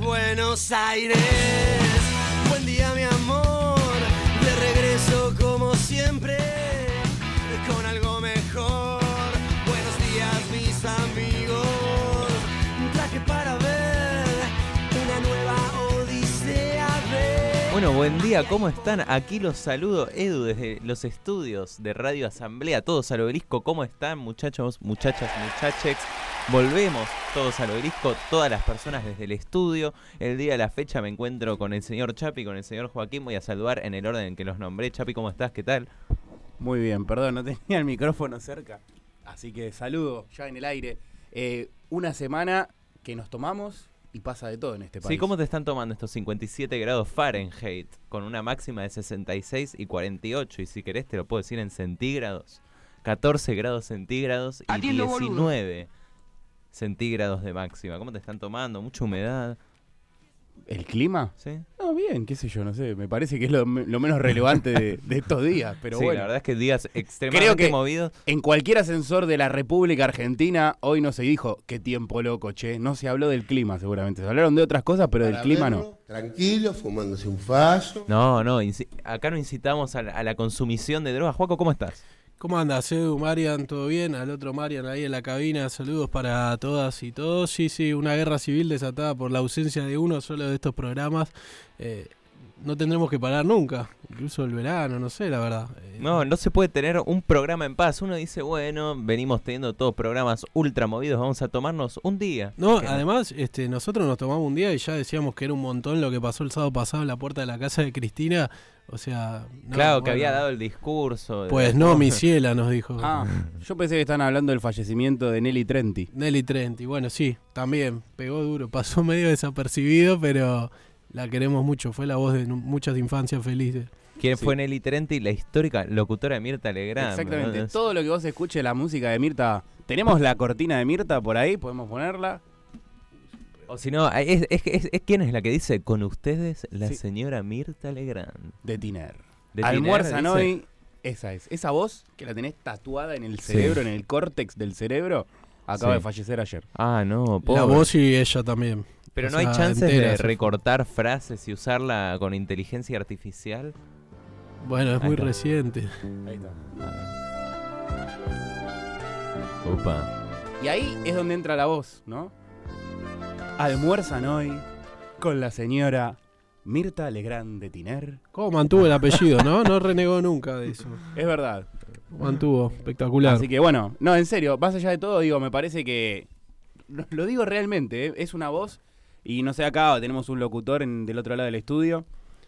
Buenos Aires. Buen día, ¿cómo están? Aquí los saludo, Edu, desde los estudios de Radio Asamblea. Todos al obelisco, ¿cómo están, muchachos, muchachas, muchachex? Volvemos todos al obelisco, todas las personas desde el estudio. El día de la fecha me encuentro con el señor Chapi, con el señor Joaquín. Voy a saludar en el orden en que los nombré. Chapi, ¿cómo estás? ¿Qué tal? Muy bien, perdón, no tenía el micrófono cerca. Así que saludo ya en el aire. Eh, una semana que nos tomamos y pasa de todo en este país. Sí, ¿cómo te están tomando estos 57 grados Fahrenheit con una máxima de 66 y 48? Y si querés te lo puedo decir en centígrados. 14 grados centígrados y 19 centígrados de máxima. ¿Cómo te están tomando? Mucha humedad. ¿El clima? ¿Sí? No, bien, qué sé yo, no sé. Me parece que es lo, lo menos relevante de, de estos días. Pero sí, bueno, la verdad es que días extremadamente que- movidos. en cualquier ascensor de la República Argentina hoy no se dijo qué tiempo loco, che. No se habló del clima seguramente. Se hablaron de otras cosas, pero del clima no. Tranquilo, fumándose un faso. No, no, acá no incitamos a la, a la consumición de drogas. Juaco, ¿cómo estás? ¿Cómo andas, Edu, Marian? ¿Todo bien? Al otro Marian ahí en la cabina. Saludos para todas y todos. Sí, sí, una guerra civil desatada por la ausencia de uno solo de estos programas. Eh, no tendremos que parar nunca. Incluso el verano, no sé, la verdad. Eh, No, no se puede tener un programa en paz. Uno dice, bueno, venimos teniendo todos programas ultra movidos, vamos a tomarnos un día. No, además, este, nosotros nos tomamos un día y ya decíamos que era un montón lo que pasó el sábado pasado en la puerta de la casa de Cristina. O sea, no, claro, que había dado el discurso. de- Pues no, mi ciela, nos dijo. Ah, yo pensé que estaban hablando del fallecimiento de Nelly Trenti. Nelly Trenti, bueno, sí, también pegó duro, pasó medio desapercibido, pero la queremos mucho, fue la voz de muchas infancias felices. ¿Quién Sí. fue Nelly Trenti? La histórica locutora de Mirta Legrand. Exactamente. ¿no? Todo lo que vos escuches la música de Mirta. ¿Tenemos la cortina de Mirta por ahí? ¿Podemos ponerla? O si no, es, es, es- es- ¿quién es la que dice con ustedes la Sí. señora Mirta Legrand? De Tiner. De Almuerzan Tiner, hoy. Esa es. Esa voz que la tenés tatuada en el cerebro, en el córtex del cerebro, acaba Sí. de fallecer ayer. Ah, no, La pobre. voz y ella también. Pero o no hay chances de recortar frases y usarla con inteligencia artificial. Bueno, es Ahí muy está. reciente. Ahí está. Upa. Y ahí es donde entra la voz, ¿no? Almuerzan hoy con la señora Mirta Legrand de Tiner. ¿Cómo mantuvo el apellido, no? No renegó nunca de eso. Es verdad. Mantuvo, espectacular. Así que bueno, no, en serio, más allá de todo, digo, me parece que. Lo, lo digo realmente, ¿eh? es una voz. Y no sé, acá tenemos un locutor en- del otro lado del estudio.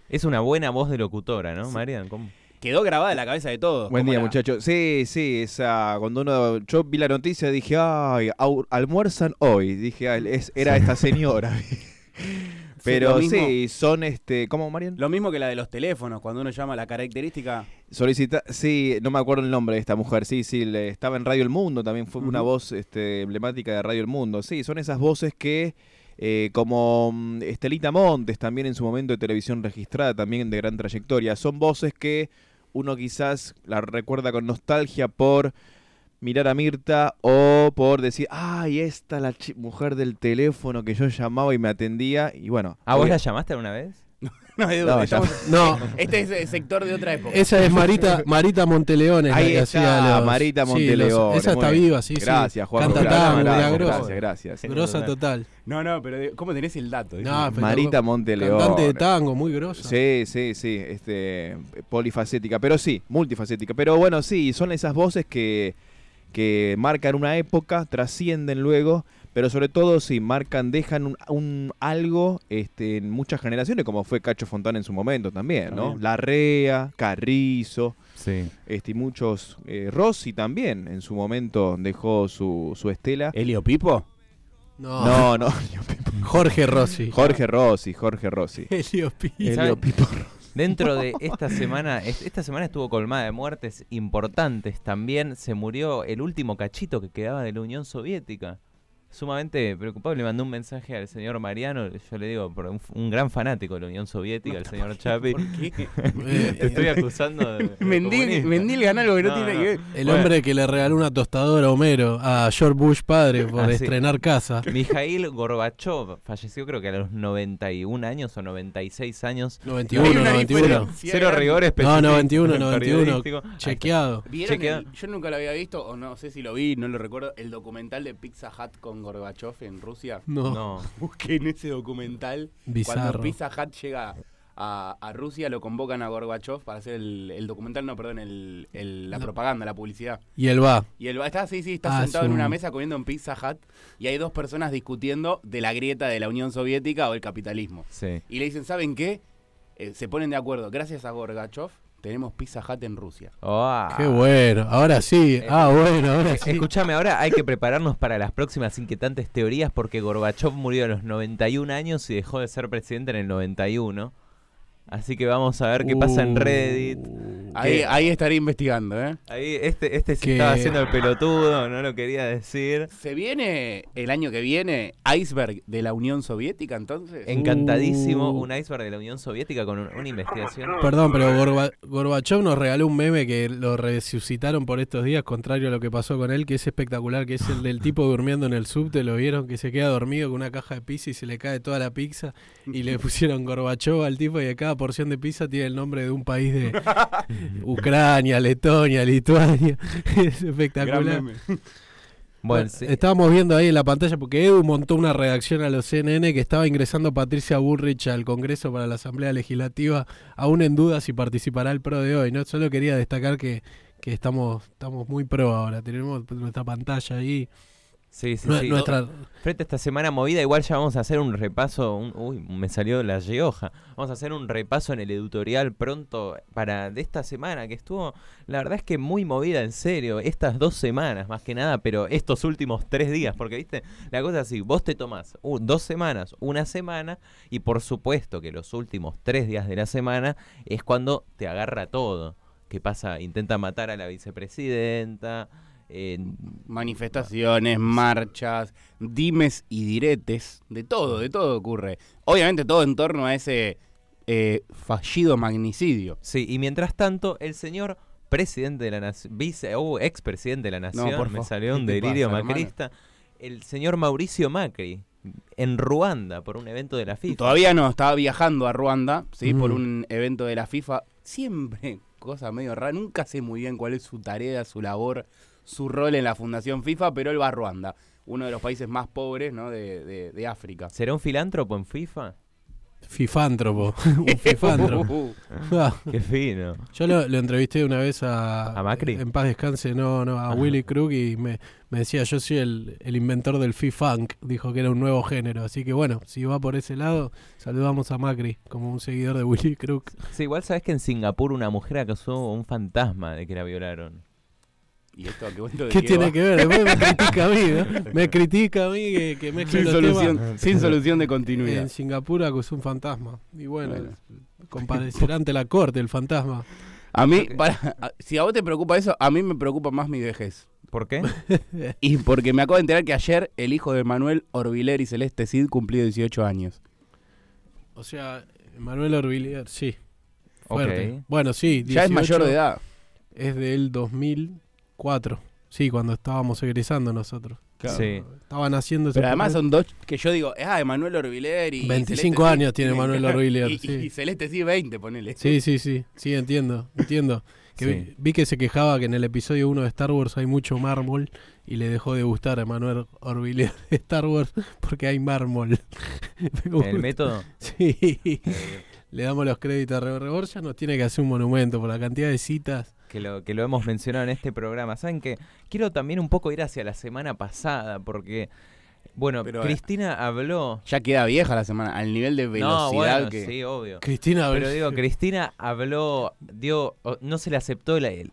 Es una buena voz de locutora, ¿no, Marian? ¿Cómo? Quedó grabada en la cabeza de todos. Buen día, la- muchachos. Sí, sí, esa, cuando uno, yo vi la noticia dije, ay, almuerzan hoy. Dije, "Ah, es- era esta señora. Pero sí, son, este, ¿cómo, Marian? Lo mismo que la de los teléfonos, cuando uno llama la característica. Solicita, sí, no me acuerdo el nombre de esta mujer, sí, sí, le- estaba en Radio El Mundo, también fue una voz este, emblemática de Radio El Mundo. Sí, son esas voces que, eh, como mm, Estelita Montes, también en su momento de televisión registrada, también de gran trayectoria, son voces que uno quizás la recuerda con nostalgia por mirar a Mirta o por decir, ay, esta la mujer del teléfono que yo llamaba y me atendía, y bueno. ¿Ah, vos la llamaste alguna vez? No, Edu, No, estamos- No, este es el sector de otra época. esa es Marita, Marita la Ahí está, los- Marita sí, los- esa está viva, sí. Gracias, Juan. Canta gracias, tango, gracias, grosa. gracias, gracias. Grosa total. No, no, pero ¿cómo tenés el dato? No, Marita Monteleón. Cantante de tango, muy grosa. Sí, sí, sí, este, polifacética, pero sí, multifacética. Pero bueno, sí, son esas voces que, que marcan una época, trascienden luego, pero sobre todo sí, marcan, dejan un, un algo este, en muchas generaciones, como fue Cacho Fontana en su momento también, ¿no? También. Larrea, Carrizo, Sí. este, y muchos, eh, Rossi también en su momento dejó su, su estela. ¿Elio Pipo? No, No, no, Jorge Rossi. Jorge Rossi, Jorge Rossi. Elio Pi. ¿Sabe? Elio Pipo Dentro de esta semana, es- esta semana estuvo colmada de muertes importantes. También se murió el último cachito que quedaba de la Unión Soviética. Sumamente preocupado. Le mandé un mensaje al señor Mariano. Yo le digo, por un, un gran fanático de la Unión Soviética, el señor Chapi. ¿Por qué? Eh, Te estoy acusando de. de Mendil. Mendil gana algo que no, No, tiene no. que ver. El Bueno. hombre que le regaló una tostadora a Homero a George Bush padre por Ah, sí. estrenar casa. Mikhail Gorbachev falleció creo que a los 91 años o 96 años. 91, Hay una 91. diferencia Cero grande. rigor No, específico 91, 91. periodístico. Ahí está. Chequeado. ¿Vieron Chequea. el- yo nunca lo había visto, o no sé si lo vi, no lo recuerdo, el documental de Pizza Hut con Gorbachev en Rusia. No, No. Busquen ese documental. bizarro. Cuando Pizza Hut llega a, a Rusia, lo convocan a Gorbachev para hacer el, el documental, no, perdón, el, el- la No. propaganda, la publicidad. Y él va. Y él va, está, sí, sí, está Ah, sentado es en una un- mesa comiendo en Pizza Hut y hay dos personas discutiendo de la grieta de la Unión Soviética o el capitalismo. Sí. Y le dicen, ¿saben qué? Eh, se ponen de acuerdo, gracias a Gorbachev tenemos Pizza Hut en Rusia. Oh, Qué bueno. Ahora sí. Ah, bueno, ahora sí. Escúchame, ahora hay que prepararnos para las próximas inquietantes teorías porque Gorbachev murió a los 91 años y dejó de ser presidente en el 91. Así que vamos a ver qué pasa en Reddit. Ahí, ahí estaría investigando, ¿eh? Ahí este, este se Que- estaba haciendo el pelotudo, no lo quería decir. ¿Se viene el año que viene Iceberg de la Unión Soviética entonces? Encantadísimo, Uh. un iceberg de la Unión Soviética con un- una investigación. Perdón, pero Gorba- Gorbachev nos regaló un meme que lo resucitaron por estos días, contrario a lo que pasó con él, que es espectacular, que es el del tipo durmiendo en el subte, lo vieron, que se queda dormido con una caja de pizza y se le cae toda la pizza y le pusieron Gorbachev al tipo y de cada porción de pizza tiene el nombre de un país de Ucrania, Letonia, Lituania. es Gran espectacular. meme. Bueno, Bueno, sí. Estábamos viendo ahí en la pantalla porque Edu montó una redacción a los CNN que estaba ingresando Patricia Bullrich al Congreso para la Asamblea Legislativa, aún en duda si participará el PRO de hoy. No solo quería destacar que, que estamos, estamos muy pro ahora, tenemos nuestra pantalla ahí, sí, sí, nue- sí. nuestra Frente a esta semana movida, igual ya vamos a hacer un repaso. un- uy, me salió la yeoja. Vamos a hacer un repaso en el editorial pronto para de esta semana que estuvo, la verdad es que muy movida en serio. Estas dos semanas más que nada, pero estos últimos tres días, porque viste, la cosa es así: vos te tomás uh, dos semanas, una semana, y por supuesto que los últimos tres días de la semana es cuando te agarra todo. ¿Qué pasa? Intenta matar a la vicepresidenta. Eh, Manifestaciones, marchas, dimes y diretes, de todo, de todo ocurre. Obviamente todo en torno a ese eh, fallido magnicidio. Sí, y mientras tanto, el señor presidente de la nación, vice, uh, expresidente de la nación, por me salió un ¿qué te delirio pasa, hermano? macrista, el señor Mauricio Macri, en Ruanda, por un evento de la FIFA. Todavía no, estaba viajando a Ruanda, ¿sí? Por Mm. un evento de la FIFA. Siempre, cosa medio rara, nunca sé muy bien cuál es su tarea, su labor, su rol en la Fundación FIFA, pero él va a Ruanda, uno de los países más pobres ¿no? de, de- de África. ¿Será un filántropo en FIFA? fifántropo, un fifántropo. Ah, Qué fino. Yo lo, lo entrevisté una vez a, ¿A Macri? En paz descanse, no, no, a Ajá. Willy Krug y me, me decía, yo soy el, el inventor del fifunk, dijo que era un nuevo género. Así que bueno, si va por ese lado, saludamos a Macri como un seguidor de Willy Krug. Sí, igual sabes que en Singapur una mujer acusó un fantasma de que la violaron. ¿Y esto a qué cuento de ¿Qué qué tiene va? que ver? Después me critica a mí, ¿no? Me critica a mí que, que mezcle Sin solución, temas. sin solución de continuidad. En Singapur acusó un fantasma. Y bueno, Bueno. comparecerá ante la corte el fantasma. A mí, para- si a vos te preocupa eso, a mí me preocupa más mi vejez. ¿Por qué? Y porque me acabo de enterar que ayer el hijo de Manuel Orbiler y Celeste Cid cumplió 18 años. O sea, Manuel Orbilier, sí. Fuerte. Ok. Bueno, sí. Ya es 18 mayor de edad. Es del 2004. Sí, cuando estábamos egresando nosotros. Sí. Estaban haciendo ese Pero además son dos que yo digo, ah, Emanuel Orbiler y. 25 Celeste Cid. años tiene Manuel Orbiler, Y, sí. y Celeste Cid 20, ponele. Sí, sí, sí. Sí, entiendo. Entiendo. Que Sí. vi, vi que se quejaba que en el episodio 1 de Star Wars hay mucho mármol y le dejó de gustar a Manuel Orbilier de Star Wars porque hay mármol. Me gusta. El método. Sí. Le damos los créditos a Rebor Borja, nos tiene que hacer un monumento por la cantidad de citas. Que lo, que lo hemos mencionado en este programa. ¿Saben que Quiero también un poco ir hacia la semana pasada, porque, bueno, Pero, eh, Cristina habló... Ya queda vieja la semana, al nivel de velocidad no, bueno, que. sí, obvio. Cristina, Pero digo, Cristina habló, dio, no se le aceptó la, el-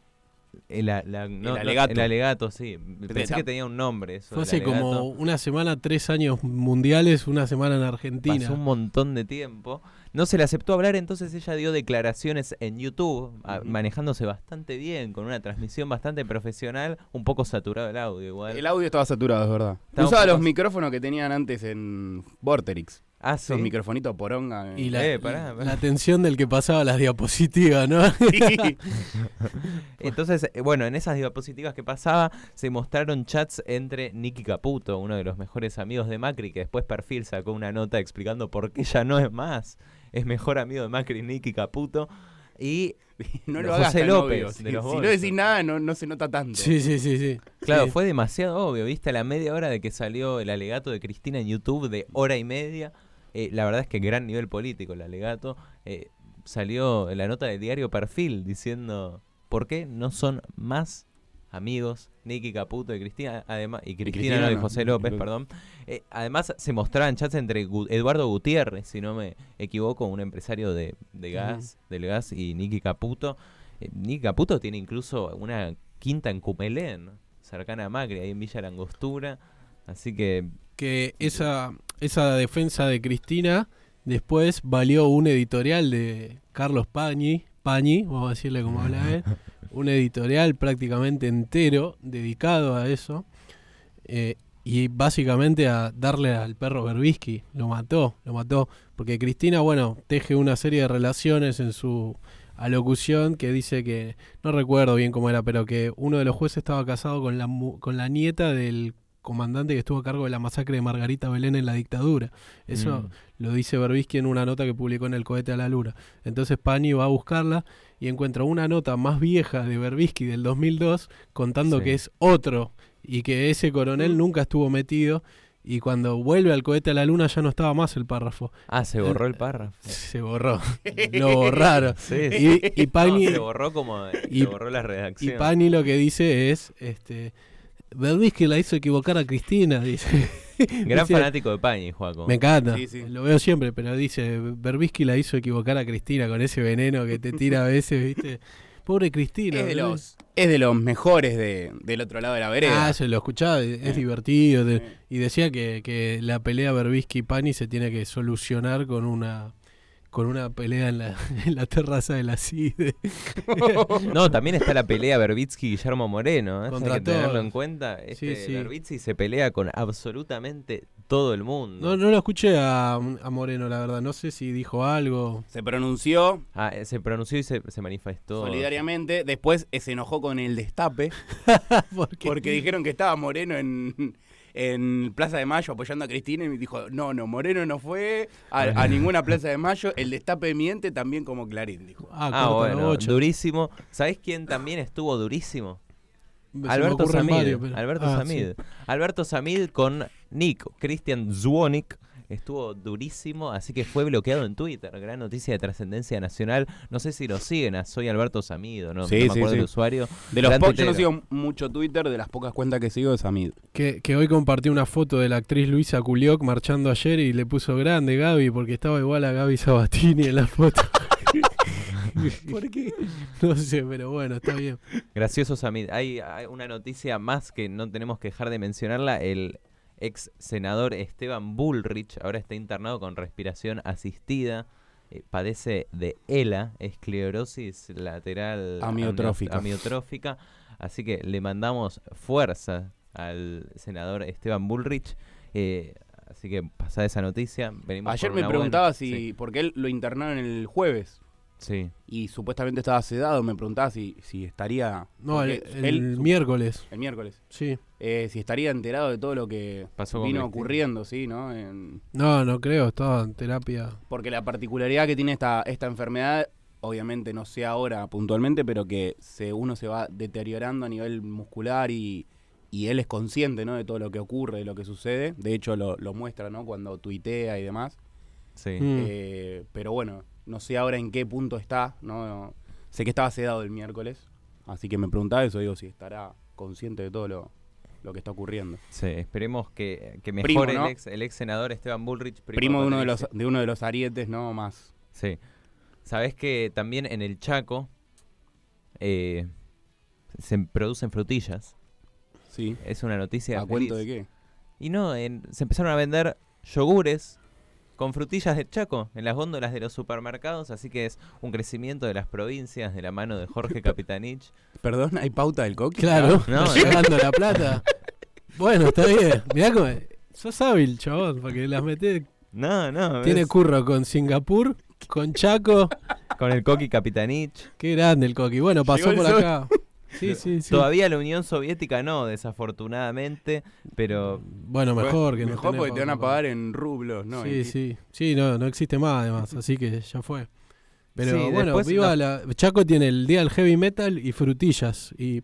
El, la- no, alegato. el alegato, sí. Pensé que tenía un nombre. Eso, Fue hace como una semana, tres años mundiales, una semana en Argentina. Pasó un montón de tiempo. No se le aceptó hablar, entonces ella dio declaraciones en YouTube, a- Ujú. manejándose bastante bien, con una transmisión bastante profesional, un poco saturado el audio igual. El audio estaba saturado, es verdad. Estaba Usaba los micrófonos que tenían antes en Vorterix. ah, sí. Esos microfonitos poronga. Y la, Eh, pará, pará. la atención del que pasaba las diapositivas, ¿no? Sí. Entonces, eh, bueno, en esas diapositivas que pasaba se mostraron chats entre Nicky Caputo, uno de los mejores amigos de Macri, que después Perfil sacó una nota explicando por qué ya no es más. Es mejor amigo de Macri Nicky Caputo. Y no José lo hagas tan López, obvio. de Si, los si no decís nada, no, no se nota tanto. Sí, sí, sí, sí. Claro, Sí. fue demasiado obvio, ¿viste? A la media hora de que salió el alegato de Cristina en YouTube de hora y media. eh, la verdad es que gran nivel político el alegato. eh, salió la nota del diario Perfil diciendo por qué no son más amigos Nicky Caputo y Cristina, además, y Cristina, Cristina no, de no, José López, perdón. Eh, además se mostraban chats entre Gu- Eduardo Gutiérrez, si no me equivoco, un empresario de, de gas, del gas, y Nicky Caputo. Eh, Nicky Caputo tiene incluso una quinta en Cumelén, cercana a Macri, ahí en Villa Langostura. Así que Que esa, esa defensa de Cristina después valió un editorial de Carlos Pañi, Pañi, vamos a decirle como habla él, un editorial prácticamente entero dedicado a eso. eh, y básicamente a darle al perro Berbisky. Lo mató, lo mató. Porque Cristina, bueno, teje una serie de relaciones en su alocución que dice que, no recuerdo bien cómo era, pero que uno de los jueces estaba casado con la, con la nieta del comandante que estuvo a cargo de la masacre de Margarita Belén en la dictadura. Eso mm, lo dice Berbisky en una nota que publicó en el cohete a la luna. Entonces Pani va a buscarla y encuentra una nota más vieja de Berbisky del 2002 contando Sí. que es otro y que ese coronel nunca estuvo metido y cuando vuelve al cohete a la luna ya no estaba más el párrafo. Ah, se borró el párrafo. Se borró. Lo borraron. Sí, Y, y Pani, No, se borró como y- se borró la y redacción. Pani lo que dice es este Berbisky la hizo equivocar a Cristina, dice. Gran Dice- fanático de Pañi, Juaco. Me encanta, Sí, sí. lo veo siempre, pero dice, Berbisky la hizo equivocar a Cristina con ese veneno que te tira a veces, ¿viste? Pobre Cristina. Es de los, es de los mejores de, del otro lado de la vereda. Ah, se lo escuchaba, es Eh. divertido. de- Sí. y decía que, que la pelea Berbisky-Pani se tiene que solucionar con una con una pelea en la, en la terraza de la CIDE. No, también está la pelea Berbitsky-Guillermo Moreno. ¿eh? Hay que tenerlo en cuenta. Este Sí, sí. Berbitsky se pelea con absolutamente todo el mundo. No, no lo escuché a, a Moreno, la verdad. No sé si dijo algo. Se pronunció Ah, eh, se pronunció y se, se manifestó. solidariamente. Después se enojó con el destape Porque, porque dijeron que estaba Moreno en, en Plaza de Mayo apoyando a Cristina y dijo, no, no, Moreno no fue a, a ninguna Plaza de Mayo. El destape miente también como Clarín, dijo. Ah, Ah, bueno, durísimo. ¿Sabés quién también estuvo durísimo? Alberto Samid. pero- Alberto Ah, Samid. sí. Alberto Samid con Nick, Christian Zwonik. Estuvo durísimo, así que fue bloqueado en Twitter. Gran noticia de trascendencia nacional. No sé si lo siguen a Soy Alberto Samid o no. Sí, no me sí, acuerdo sí. el usuario. De los pocos, yo no sigo mucho Twitter, de las pocas cuentas que sigo es Amid. Que, que hoy compartió una foto de la actriz Luisa Culioc marchando ayer y le puso grande Gaby porque estaba igual a Gaby Sabatini en la foto. ¿Por qué? No sé, pero bueno, está bien. Gracioso Samid. Hay, hay una noticia más que no tenemos que dejar de mencionarla. El ex senador Esteban Bullrich ahora está internado con respiración asistida. Eh, padece de ELA, esclerosis lateral Amiotrófica. amio- amiotrófica. Así que le mandamos fuerza al senador Esteban Bullrich. Eh, así que pasada esa noticia, venimos Ayer por me preguntaba buena- si, Sí, porque él lo internaron el jueves sí. y supuestamente estaba sedado, me preguntaba si, si estaría... No, el, él- miércoles, el miércoles. sí. eh, si estaría enterado de todo lo que Pasó vino Cristina. ocurriendo, sí, ¿no? En- No, no creo, estaba en terapia. porque la particularidad que tiene esta, esta enfermedad, obviamente no sé ahora puntualmente, pero que se, uno se va deteriorando a nivel muscular y, y él es consciente, ¿no? De todo lo que ocurre, de lo que sucede. De hecho, lo, lo muestra, ¿no? Cuando tuitea y demás. Sí. Mm. Eh, pero bueno, no sé ahora en qué punto está, ¿no? Sé que estaba sedado el miércoles, así que me preguntaba eso, digo, si estará consciente de todo lo, lo que está ocurriendo. Sí, esperemos que, que Primo, mejore ¿no? el, ex, el ex senador Esteban Bullrich. Primo de uno de los, de uno de los arietes, ¿no? Más. Sí. Sabes que también en el Chaco eh, se producen frutillas. Sí. Es una noticia. ¿A cuento de qué? Y no, en- se empezaron a vender yogures con frutillas de Chaco en las góndolas de los supermercados, así que es un crecimiento de las provincias de la mano de Jorge Capitanich. Perdón, ¿hay pauta del coqui? Claro, No, no. llegando la plata. Bueno, está bien. Mirá cómo. Sos hábil, chabón, porque las metés. No, no, Tiene curro con Singapur, con Chaco. con el Coqui Capitanich. Qué grande el coqui. Bueno, pasó por acá. Sí, sí, sí. Todavía la Unión Soviética no, desafortunadamente, pero Bueno, mejor que no Mejor porque te van a pa- pagar en rublos, ¿no? sí, sí. Sí, no, no existe más además, así que ya fue. Pero Sí, bueno, viva no- la. Chaco tiene el día del heavy metal y frutillas. Y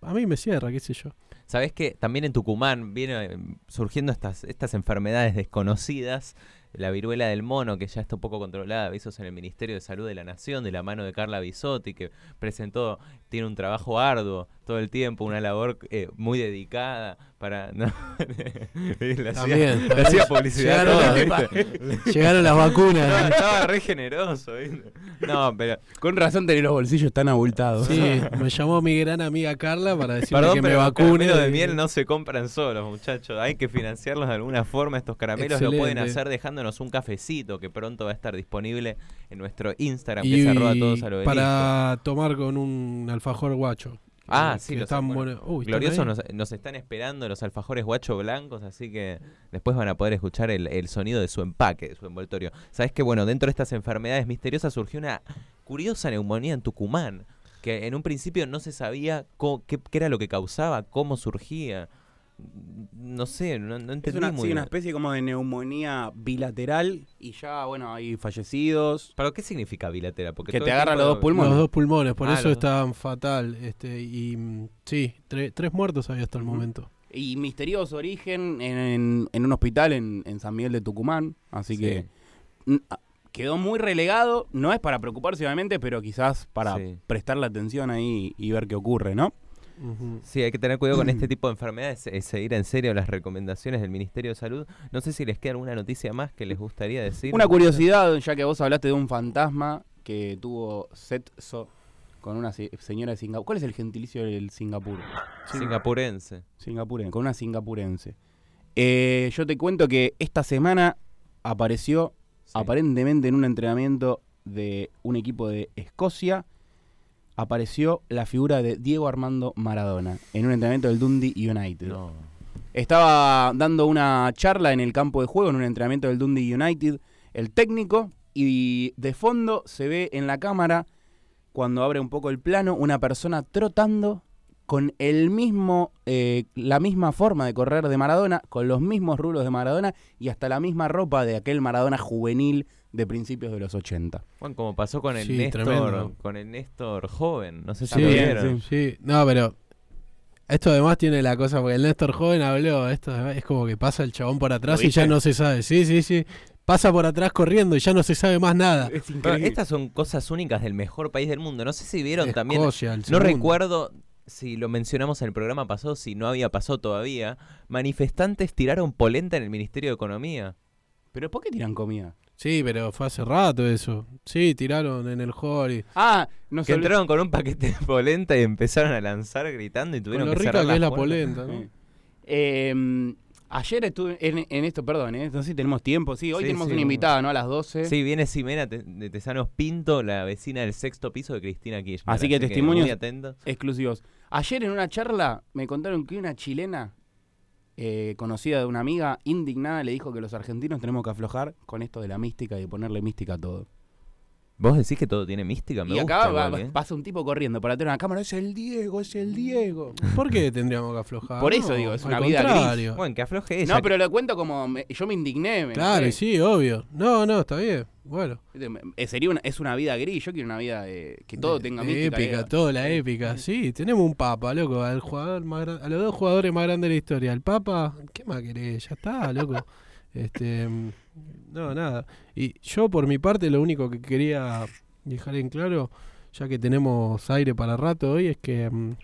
a mí me cierra, qué sé yo. Sabes que también en Tucumán vienen surgiendo estas, estas enfermedades desconocidas. La viruela del mono, que ya está un poco controlada, avisos en el Ministerio de Salud de la Nación, de la mano de Carla Bisotti, que presentó, tiene un trabajo arduo todo el tiempo, una labor eh, muy dedicada para... No, le hacía, También, le hacía publicidad Llegaron, las- ¿viste? llegaron las No, vacunas. estaba re generoso, ¿viste? No, pero... Con razón tenés los bolsillos tan abultados. Sí, me llamó mi gran amiga Carla para decirme Perdón, que me pero los vacune. caramelos de miel no se compran solos, muchachos. Hay que financiarlos de alguna forma. Estos caramelos lo pueden hacer un cafecito que pronto va a estar disponible en nuestro Instagram, Y, que arroba todos a lo para tomar con un alfajor guacho. Ah, sí, los están nos, nos están esperando los alfajores guacho blancos, así que después van a poder escuchar el, el sonido de su empaque, de su envoltorio. Sabes que, bueno, dentro de estas enfermedades misteriosas surgió una curiosa neumonía en Tucumán, que en un principio no se sabía qué era lo que causaba, cómo surgía. No sé, no, no Es entendí una, muy sí, bien. una especie como de neumonía bilateral y ya, bueno, hay fallecidos. ¿Pero qué significa bilateral? Porque Que te agarra los dos pulmones. Los dos pulmones, por Ah, eso dos. estaban fatal. Este, y mm, sí, tre- tres muertos había hasta el momento. Y misterioso origen en, en- en un hospital en, en San Miguel de Tucumán. Así Sí. que ah, quedó muy relegado. No es para preocuparse, obviamente, pero quizás para Sí. prestarle atención ahí y ver qué ocurre, ¿no? Sí, hay que tener cuidado con este tipo de enfermedades, es seguir en serio las recomendaciones del Ministerio de Salud. No sé si les queda alguna noticia más que les gustaría decir. Una curiosidad, ya que vos hablaste de un fantasma que tuvo sexo con una se- señora de Singapur. ¿Cuál es el gentilicio del Singapur? Singapurense. Singapurense, con una singapurense. Eh, yo te cuento que esta semana apareció Sí. aparentemente en un entrenamiento de un equipo de Escocia, apareció la figura de Diego Armando Maradona en un entrenamiento del Dundee United. No. Estaba dando una charla en el campo de juego, en un entrenamiento del Dundee United, el técnico, y de fondo se ve en la cámara, cuando abre un poco el plano, una persona trotando con el mismo, eh, la misma forma de correr de Maradona, con los mismos rulos de Maradona y hasta la misma ropa de aquel Maradona juvenil de principios de los 80. Bueno, como pasó con el Sí, Néstor, tremendo. con el Néstor joven, no sé si Sí, lo También, vieron. sí. No, pero esto además tiene la cosa, porque el Néstor joven habló, esto es como que pasa el chabón por atrás ¿Lo y ya no se sabe. Sí, sí, sí. Pasa por atrás corriendo y ya no se sabe más nada. Es estas son cosas únicas del mejor país del mundo. No sé si vieron también. Escocia, el No recuerdo si lo mencionamos en el programa pasado, si no había pasado todavía. Manifestantes tiraron polenta en el Ministerio de Economía. ¿Pero por qué tiran comida? Sí, pero fue hace rato eso. Sí, tiraron en el hall y... Ah, no Que entraron con un paquete de polenta y empezaron a lanzar gritando y Con tuvieron lo que rica cerrar que es la puertas. polenta, ¿no? Eh. Ayer estuve en, en esto, perdón, ¿eh? no sé si tenemos tiempo. Sí, hoy Sí, tenemos sí, una invitada, ¿no? A las 12. Sí, viene Ximena Te- de Tesanos Pinto, la vecina del sexto piso de Cristina Kirchner. Así que testimonios- muy atentos. exclusivos. Ayer en una charla me contaron que una chilena eh, conocida de una amiga indignada le dijo que los argentinos tenemos que aflojar con esto de la mística y de ponerle mística a todo. ¿Vos decís que todo tiene mística? Me y gusta acá va- igual, ¿eh? pasa un tipo corriendo para atrás de una cámara, es el Diego, es el Diego. ¿Por qué tendríamos que aflojar? Por eso No, digo, es al una vida gris. contrario. Bueno, que afloje ella. No, pero lo cuento como me- yo me indigné. me Claro, enojé. y sí, obvio. No, no, está bien. Bueno. Eh, sería una, es una vida gris, yo quiero una vida eh, que todo De- tenga de mística. épica, eh. todo la épica. Sí, tenemos un papa, loco, al jugador más gran- a los dos jugadores más grandes de la historia. El papa, ¿qué más querés? Ya está, loco. Este, mm, no, nada. Y yo por mi parte lo único que quería dejar en claro, ya que tenemos aire para rato hoy, es que mm,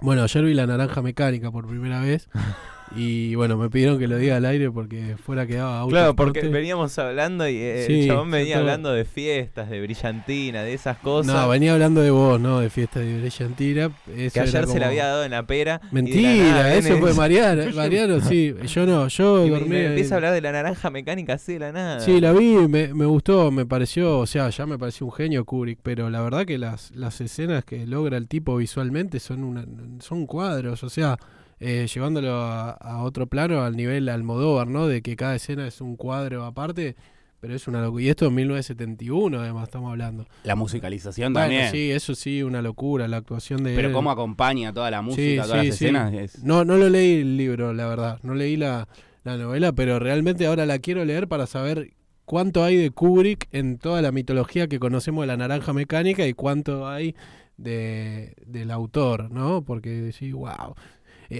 bueno, ayer vi la naranja mecánica por primera vez Y bueno, me pidieron que lo diga al aire porque fuera quedaba auto. Claro, porque veníamos hablando y eh, Sí, el chabón venía todo. hablando de fiestas, de brillantina, de esas cosas. No, venía hablando de vos, ¿no? De fiesta de brillantina. Eso que ayer se como- le había dado en la pera. Mentira, eso fue Mariano. Mariano, sí. Yo no, yo y dormí. me empieza a hablar de la naranja mecánica así de la nada. Sí, la vi, me, me gustó, me pareció, o sea, ya me pareció un genio Kubrick, pero la verdad que las, las escenas que logra el tipo visualmente son una, son cuadros, o sea, eh, llevándolo a, a otro plano, al nivel Almodóvar, ¿no? De que cada escena es un cuadro aparte, pero es una locura. Y esto en 1971, además, estamos hablando. La musicalización Bueno, también. sí, eso sí, una locura, la actuación de Pero él. cómo acompaña toda la música, Sí, todas sí, las sí. escenas. es- No, no lo leí el libro, la verdad. No leí la, la novela, pero realmente ahora la quiero leer para saber cuánto hay de Kubrick en toda la mitología que conocemos de la naranja mecánica y cuánto hay de, del autor, ¿no? Porque sí, wow.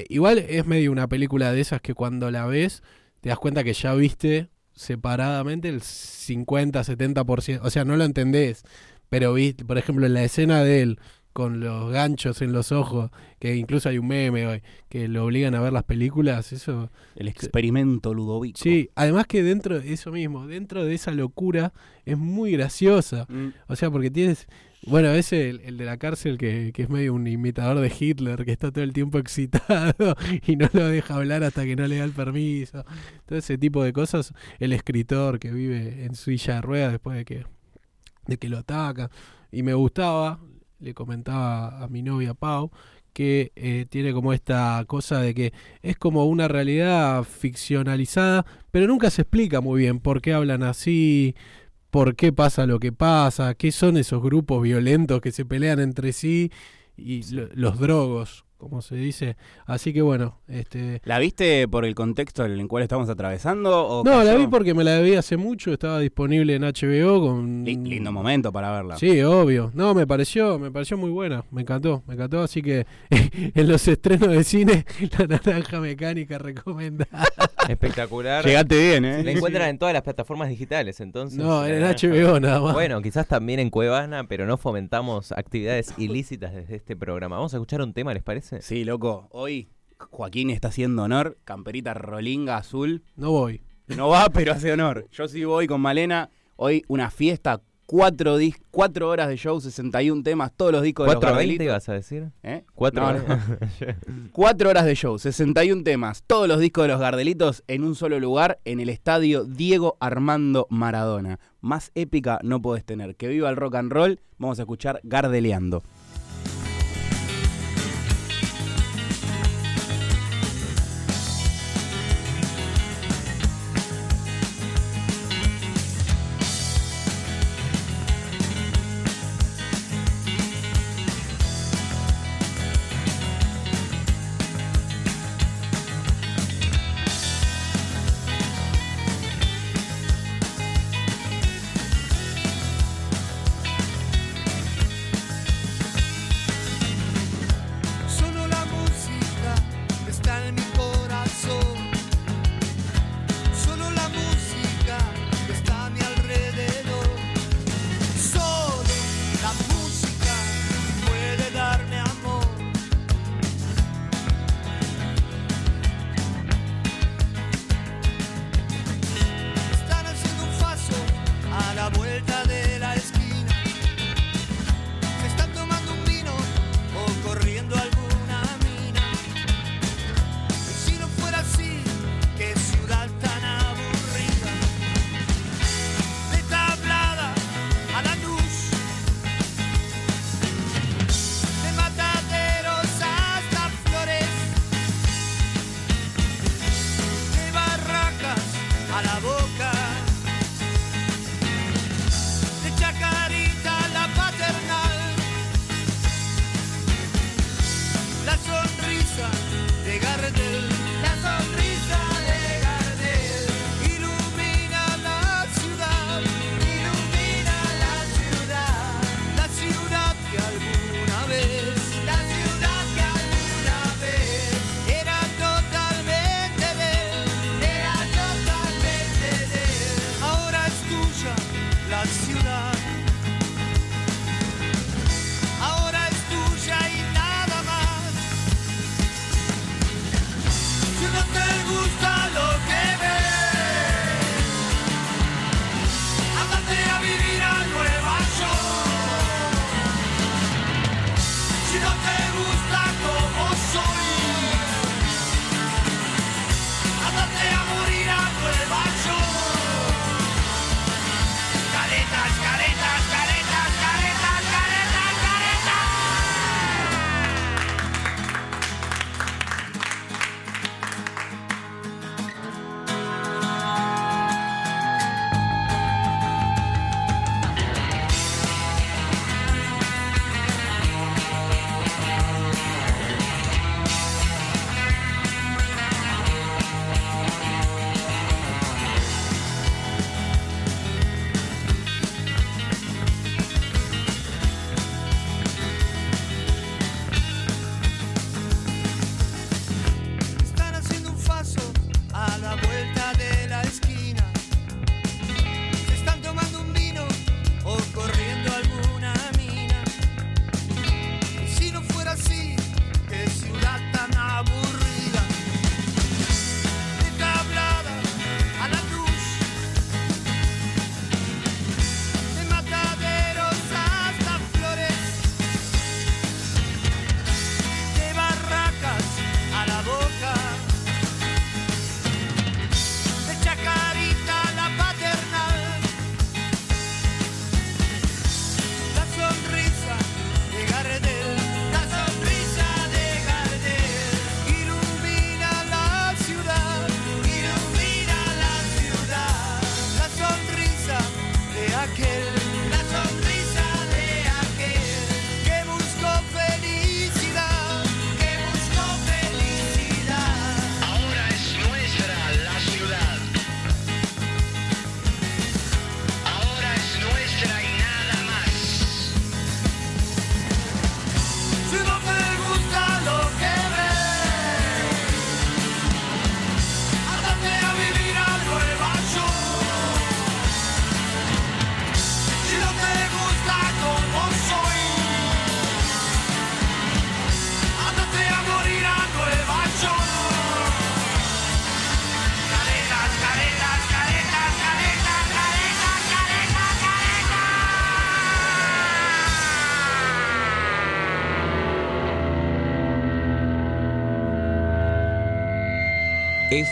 Igual es medio una película de esas que cuando la ves te das cuenta que ya viste separadamente el 50, 70%. O sea, no lo entendés, pero viste, por ejemplo, en la escena de él con los ganchos en los ojos, que incluso hay un meme hoy, que lo obligan a ver las películas, eso... El experimento Ludovico. Sí, además que dentro de eso mismo, dentro de esa locura, es muy graciosa. Mm. O sea, porque tienes... Bueno, ese, el, el de la cárcel, que, que es medio un imitador de Hitler, que está todo el tiempo excitado y no lo deja hablar hasta que no le da el permiso. Todo ese tipo de cosas. El escritor que vive en su silla de ruedas después de que, de que lo ataca. Y me gustaba, le comentaba a mi novia Pau, que eh, tiene como esta cosa de que es como una realidad ficcionalizada, pero nunca se explica muy bien por qué hablan así, por qué pasa lo que pasa, qué son esos grupos violentos que se pelean entre sí y lo- los drogos, como se dice. Así que bueno, este ¿La viste por el contexto en el cual estamos atravesando? O no, la vi porque me la vi hace mucho, estaba disponible en HBO con Li- lindo momento para verla. Sí, obvio. No, me pareció, me pareció muy buena, me encantó, me encantó, así que en los estrenos de cine la naranja mecánica recomendada. Espectacular. Llegaste bien, ¿eh? La encuentran en todas las plataformas digitales, entonces. No, en naranja- HBO nada más. Bueno, quizás también en Cuevana, pero no fomentamos actividades ilícitas desde este programa. Vamos a escuchar un tema, ¿les parece? Sí, loco. Hoy Joaquín está haciendo honor. Camperita rolinga azul. No voy. No va, pero hace honor. Yo sí voy con Malena. Hoy una fiesta. Cuatro, dis cuatro horas de show, 61 temas, todos los discos de los 4.20 Gardelitos. ibas a decir. ¿Eh? 4 No, no. Cuatro horas de show, 61 temas, todos los discos de los Gardelitos en un solo lugar, en el estadio Diego Armando Maradona. Más épica no podés tener. Que viva el rock and roll. Vamos a escuchar Gardeleando.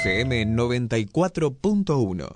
FM 94.1